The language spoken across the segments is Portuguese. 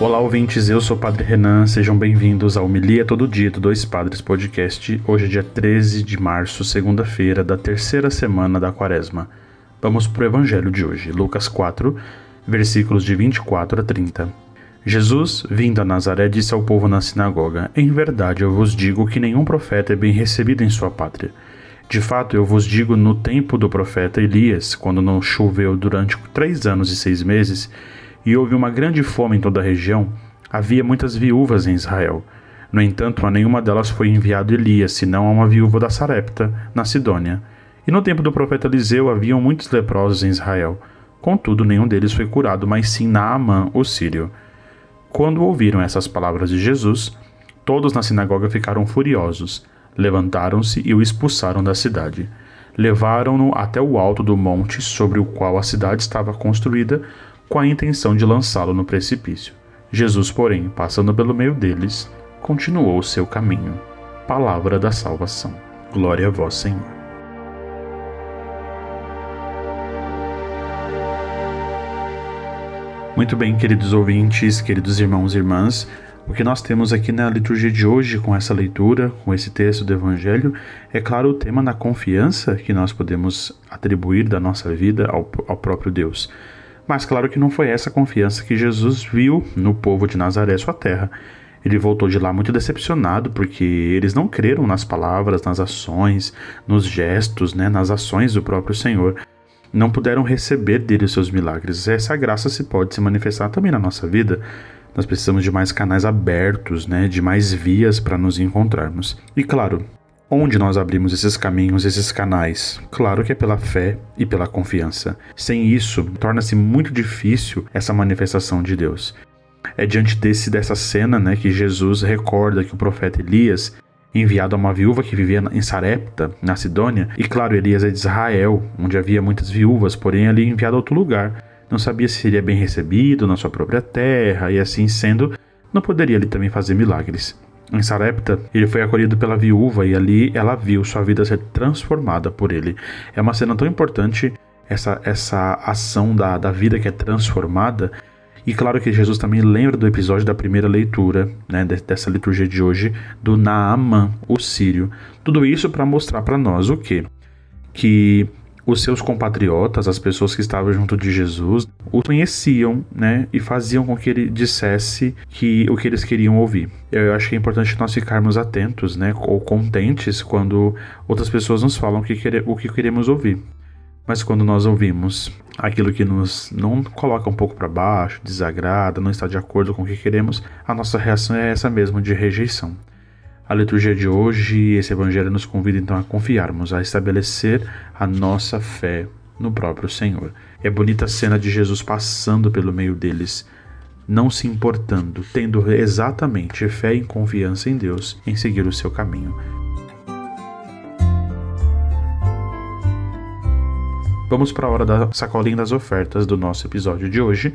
Olá, ouvintes, eu sou o Padre Renan, sejam bem-vindos ao Milia Todo Dia do Dois Padres Podcast. Hoje é dia 13 de março, segunda-feira da terceira semana da quaresma. Vamos para o Evangelho de hoje, Lucas 4, versículos de 24 a 30. Jesus, vindo a Nazaré, disse ao povo na sinagoga: Em verdade eu vos digo que nenhum profeta é bem recebido em sua pátria. De fato, eu vos digo, no tempo do profeta Elias, quando não choveu durante três anos e seis meses, e houve uma grande fome em toda a região, havia muitas viúvas em Israel. No entanto, a nenhuma delas foi enviado Elias, senão a uma viúva da Sarepta, na Sidônia. E no tempo do profeta Eliseu haviam muitos leprosos em Israel. Contudo, nenhum deles foi curado, mas sim Naamã, o sírio. Quando ouviram essas palavras de Jesus, todos na sinagoga ficaram furiosos. Levantaram-se e o expulsaram da cidade. Levaram-no até o alto do monte sobre o qual a cidade estava construída, com a intenção de lançá-lo no precipício. Jesus, porém, passando pelo meio deles, continuou o seu caminho. Palavra da salvação. Glória a vós, Senhor. Muito bem, queridos ouvintes, queridos irmãos e irmãs, o que nós temos aqui na liturgia de hoje, com essa leitura, com esse texto do Evangelho, é claro o tema da confiança que nós podemos atribuir da nossa vida ao, ao próprio Deus. Mas claro que não foi essa confiança que Jesus viu no povo de Nazaré, sua terra. Ele voltou de lá muito decepcionado porque eles não creram nas palavras, nas ações, nos gestos, né, nas ações do próprio Senhor. Não puderam receber dele os seus milagres. Essa graça se pode se manifestar também na nossa vida. Nós precisamos de mais canais abertos, né, de mais vias para nos encontrarmos. E claro, Onde nós abrimos esses caminhos, esses canais? Claro que é pela fé e pela confiança. Sem isso, torna-se muito difícil essa manifestação de Deus. É diante desse dessa cena, né, que Jesus recorda que o profeta Elias enviado a uma viúva que vivia em Sarepta, na Sidônia, e claro, Elias é de Israel, onde havia muitas viúvas, porém ali enviado a outro lugar. Não sabia se seria bem recebido na sua própria terra, e assim sendo, não poderia ali também fazer milagres. Em Sarepta, ele foi acolhido pela viúva e ali ela viu sua vida ser transformada por ele. É uma cena tão importante, essa, essa ação da, da vida que é transformada. E claro que Jesus também lembra do episódio da primeira leitura, né, dessa liturgia de hoje, do Naamã, o sírio. Tudo isso para mostrar para nós o quê? Que os seus compatriotas, as pessoas que estavam junto de Jesus, o conheciam, né, e faziam com que ele dissesse que o que eles queriam ouvir. Eu acho que é importante nós ficarmos atentos, né, ou contentes quando outras pessoas nos falam que quere, o que queremos ouvir. Mas quando nós ouvimos aquilo que nos não coloca um pouco para baixo, desagrada, não está de acordo com o que queremos, a nossa reação é essa mesmo de rejeição. A liturgia de hoje, esse evangelho nos convida então a confiarmos, a estabelecer a nossa fé no próprio Senhor. É bonita a cena de Jesus passando pelo meio deles, não se importando, tendo exatamente fé e confiança em Deus em seguir o seu caminho. Vamos para a hora da sacolinha das ofertas do nosso episódio de hoje.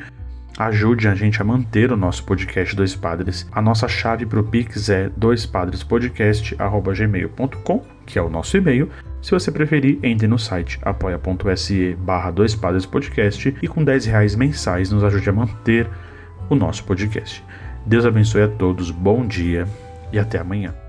Ajude a gente a manter o nosso podcast Dois Padres. A nossa chave para o Pix é doispadrespodcast.gmail.com, que é o nosso e-mail. Se você preferir, entre no site apoia.se barra Dois Padres Podcast e com 10 reais mensais nos ajude a manter o nosso podcast. Deus abençoe a todos, bom dia e até amanhã.